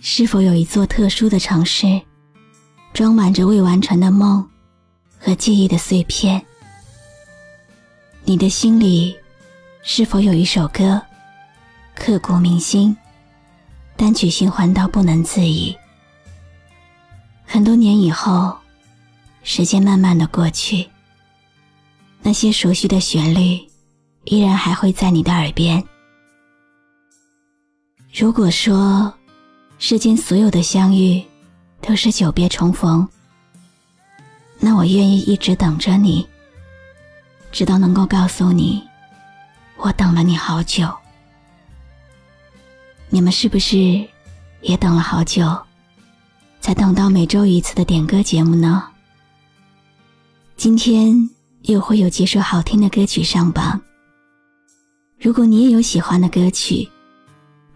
是否有一座特殊的城市，装满着未完成的梦和记忆的碎片？你的心里是否有一首歌，刻骨铭心，单曲循环到不能自已？很多年以后，时间慢慢的过去，那些熟悉的旋律依然还会在你的耳边。如果说世间所有的相遇都是久别重逢，那我愿意一直等着你，直到能够告诉你，我等了你好久。你们是不是也等了好久，才等到每周一次的点歌节目呢？今天又会有几首好听的歌曲上榜。如果你也有喜欢的歌曲，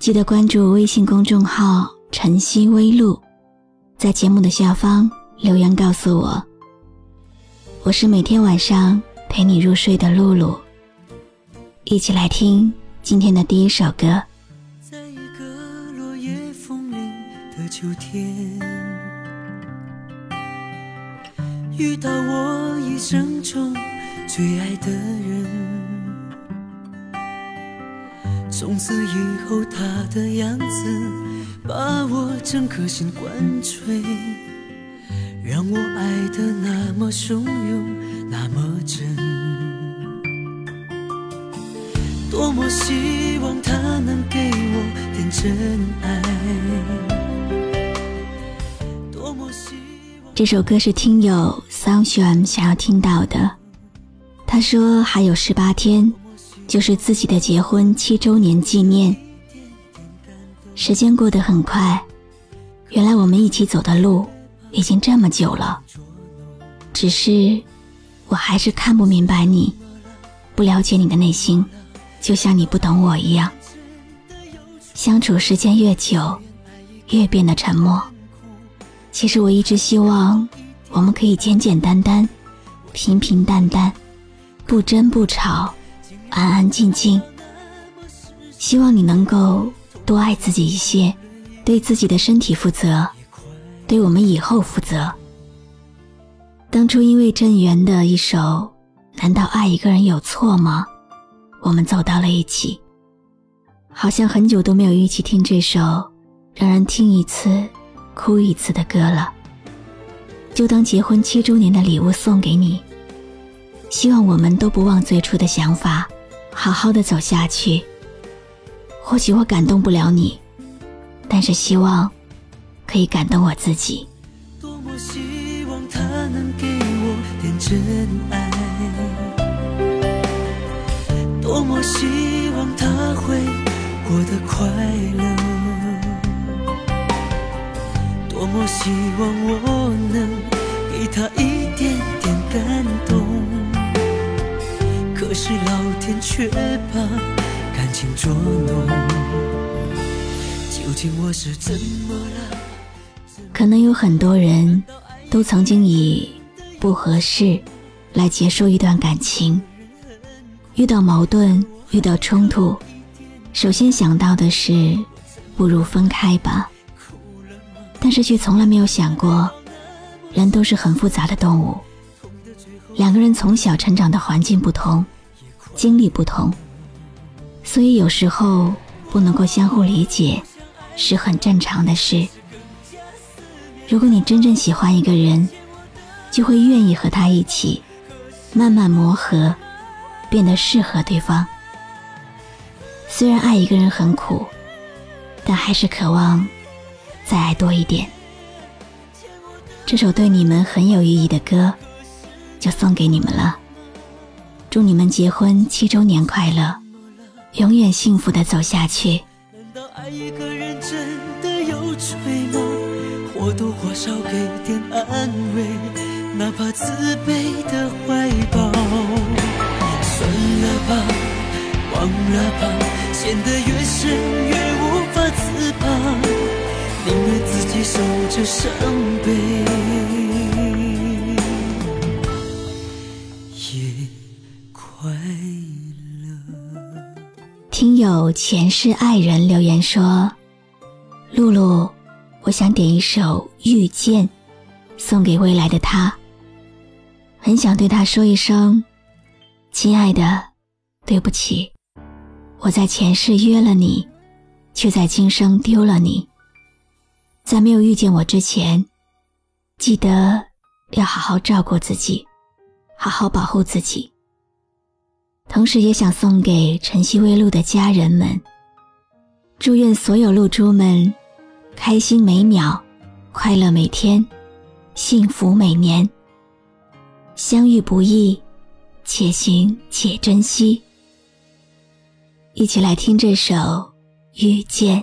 记得关注微信公众号“晨曦微露”，在节目的下方留言告诉我。我是每天晚上陪你入睡的露露，一起来听今天的第一首歌。在一个落叶风铃的秋天，遇到我一生中最爱的人。从此以后，他的样子把我整颗心灌醉，让我爱的那么汹涌，那么真。多么希望他能给我点真爱。多么希望这首歌是听友 Sunshine 想要听到的。他说还有十八天。就是自己的结婚七周年纪念。时间过得很快，原来我们一起走的路已经这么久了。只是，我还是看不明白你，不了解你的内心，就像你不懂我一样。相处时间越久，越变得沉默。其实我一直希望，我们可以简简单单，平平淡淡，不争不吵。安安静静，希望你能够多爱自己一些，对自己的身体负责，对我们以后负责。当初因为郑源的一首《难道爱一个人有错吗》，我们走到了一起。好像很久都没有一起听这首让人听一次哭一次的歌了，就当结婚七周年的礼物送给你。希望我们都不忘最初的想法。好好的走下去。或许我感动不了你，但是希望可以感动我自己。多么希望他能给我点真爱，多么希望他会过得快乐，多么希望我能给他一点点感动。可是老天却把感情捉弄，究竟我是怎么了？可能有很多人都曾经以不合适来结束一段感情，遇到矛盾，遇到冲突，首先想到的是不如分开吧，但是却从来没有想过，人都是很复杂的动物，两个人从小成长的环境不同。经历不同，所以有时候不能够相互理解，是很正常的事。如果你真正喜欢一个人，就会愿意和他一起，慢慢磨合，变得适合对方。虽然爱一个人很苦，但还是渴望再爱多一点。这首对你们很有意义的歌，就送给你们了。祝你们结婚七周年快乐，永远幸福的走下去。难道爱一个人真的有罪吗？或多或少给点安慰，哪怕自卑的怀抱。算了吧，忘了吧，陷得越深越无法自拔，宁愿自己受着伤悲。友前世爱人留言说：“露露，我想点一首《遇见》，送给未来的他。很想对他说一声，亲爱的，对不起，我在前世约了你，却在今生丢了你。在没有遇见我之前，记得要好好照顾自己，好好保护自己。”同时也想送给晨曦微露的家人们，祝愿所有露珠们开心每秒，快乐每天，幸福每年。相遇不易，且行且珍惜。一起来听这首《遇见》。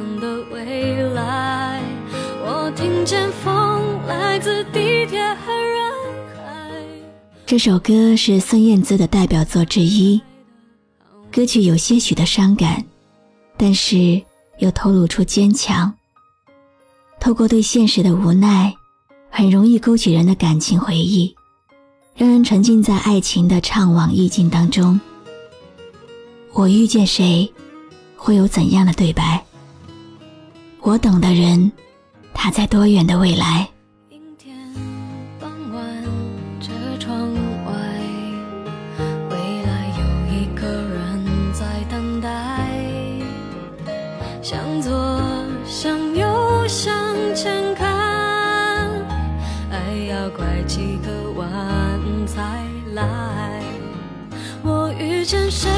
见风来自地铁和人海。这首歌是孙燕姿的代表作之一。歌曲有些许的伤感，但是又透露出坚强。透过对现实的无奈，很容易勾起人的感情回忆，让人沉浸在爱情的怅惘意境当中。我遇见谁，会有怎样的对白？我等的人，他在多远的未来？向左，向右，向前看，爱要拐几个弯才来。我遇见谁，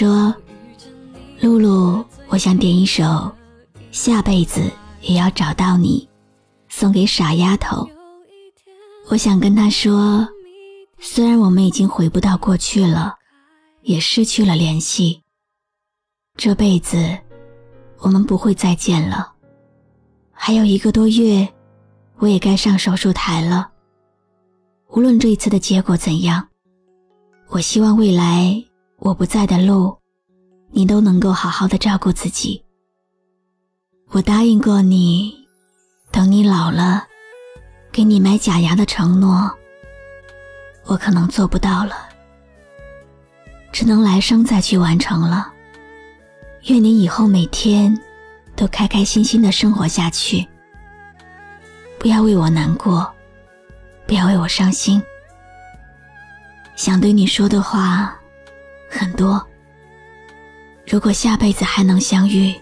说：“露露，我想点一首《下辈子也要找到你》，送给傻丫头。我想跟她说，虽然我们已经回不到过去了，也失去了联系，这辈子我们不会再见了。还有一个多月。”我也该上手术台了。无论这一次的结果怎样，我希望未来我不在的路，你都能够好好的照顾自己。我答应过你，等你老了，给你买假牙的承诺，我可能做不到了，只能来生再去完成了。愿你以后每天都开开心心的生活下去。不要为我难过，不要为我伤心。想对你说的话很多。如果下辈子还能相遇，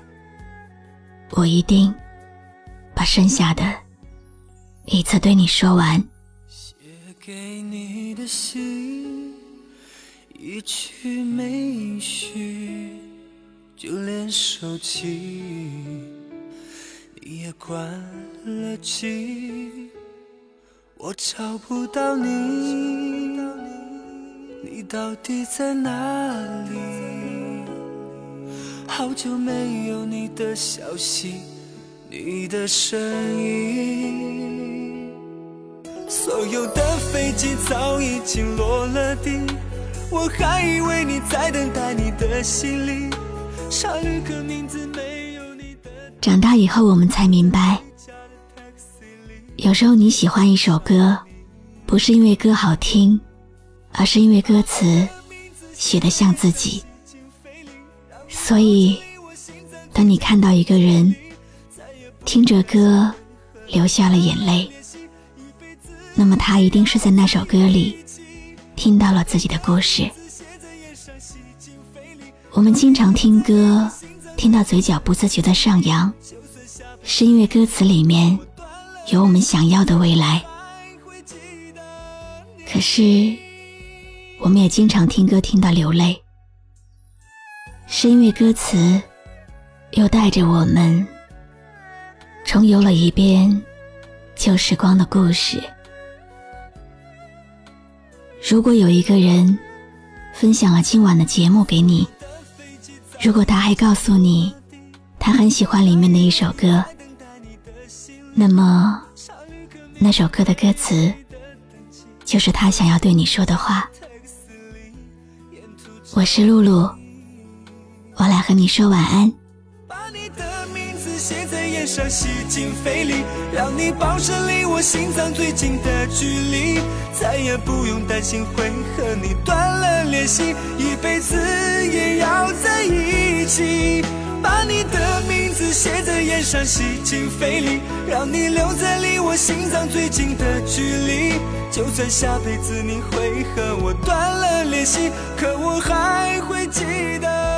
我一定把剩下的一次对你说完。写给你的信，一句没续，就连手机你也关了机，我找不到你，你到底在哪里？好久没有你的消息，你的声音。所有的飞机早已经落了地，我还以为你在等待你的行李。沙旅客名字没有你的。长大以后，我们才明白，有时候你喜欢一首歌，不是因为歌好听，而是因为歌词写得像自己。所以，当你看到一个人听着歌流下了眼泪。那么他一定是在那首歌里听到了自己的故事。我们经常听歌，听到嘴角不自觉的上扬，是因为歌词里面有我们想要的未来。可是，我们也经常听歌听到流泪，是因为歌词又带着我们重游了一遍旧时光的故事。如果有一个人分享了今晚的节目给你，如果他还告诉你他很喜欢里面的一首歌，那么那首歌的歌词就是他想要对你说的话。我是露露，我来和你说晚安。写在眼上，吸进肺里，让你保持离我心脏最近的距离，再也不用担心会和你断了联系，一辈子也要在一起。把你的名字写在烟上，吸进肺里，让你留在离我心脏最近的距离，就算下辈子你会和我断了联系，可我还会记得。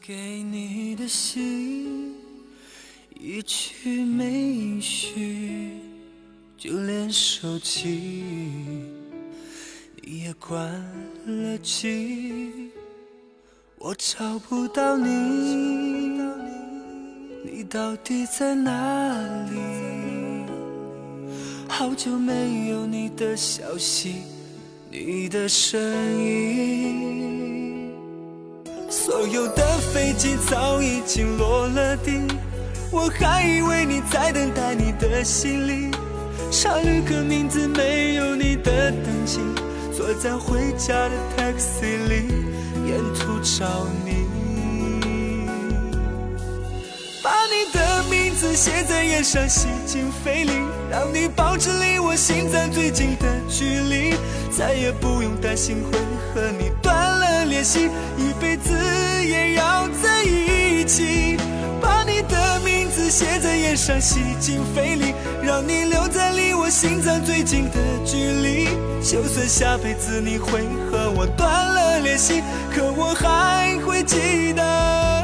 给你的信，一句没音讯，就连手机你也关了机，我找不到你，你到底在哪里？好久没有你的消息，你的声音。所有的飞机早已经落了地，我还以为你在等待你的行李。查旅客名字没有你的登记，坐在回家的 taxi 里，沿途找你。把你的名字写在眼上，吸进肺里，让你保持离我心脏最近的距离，再也不用担心会和你断练习。一辈子也要在一起，把你的名字写在烟上，吸进肺里，让你留在离我心脏最近的距离。就算下辈子你会和我断了联系，可我还会记得。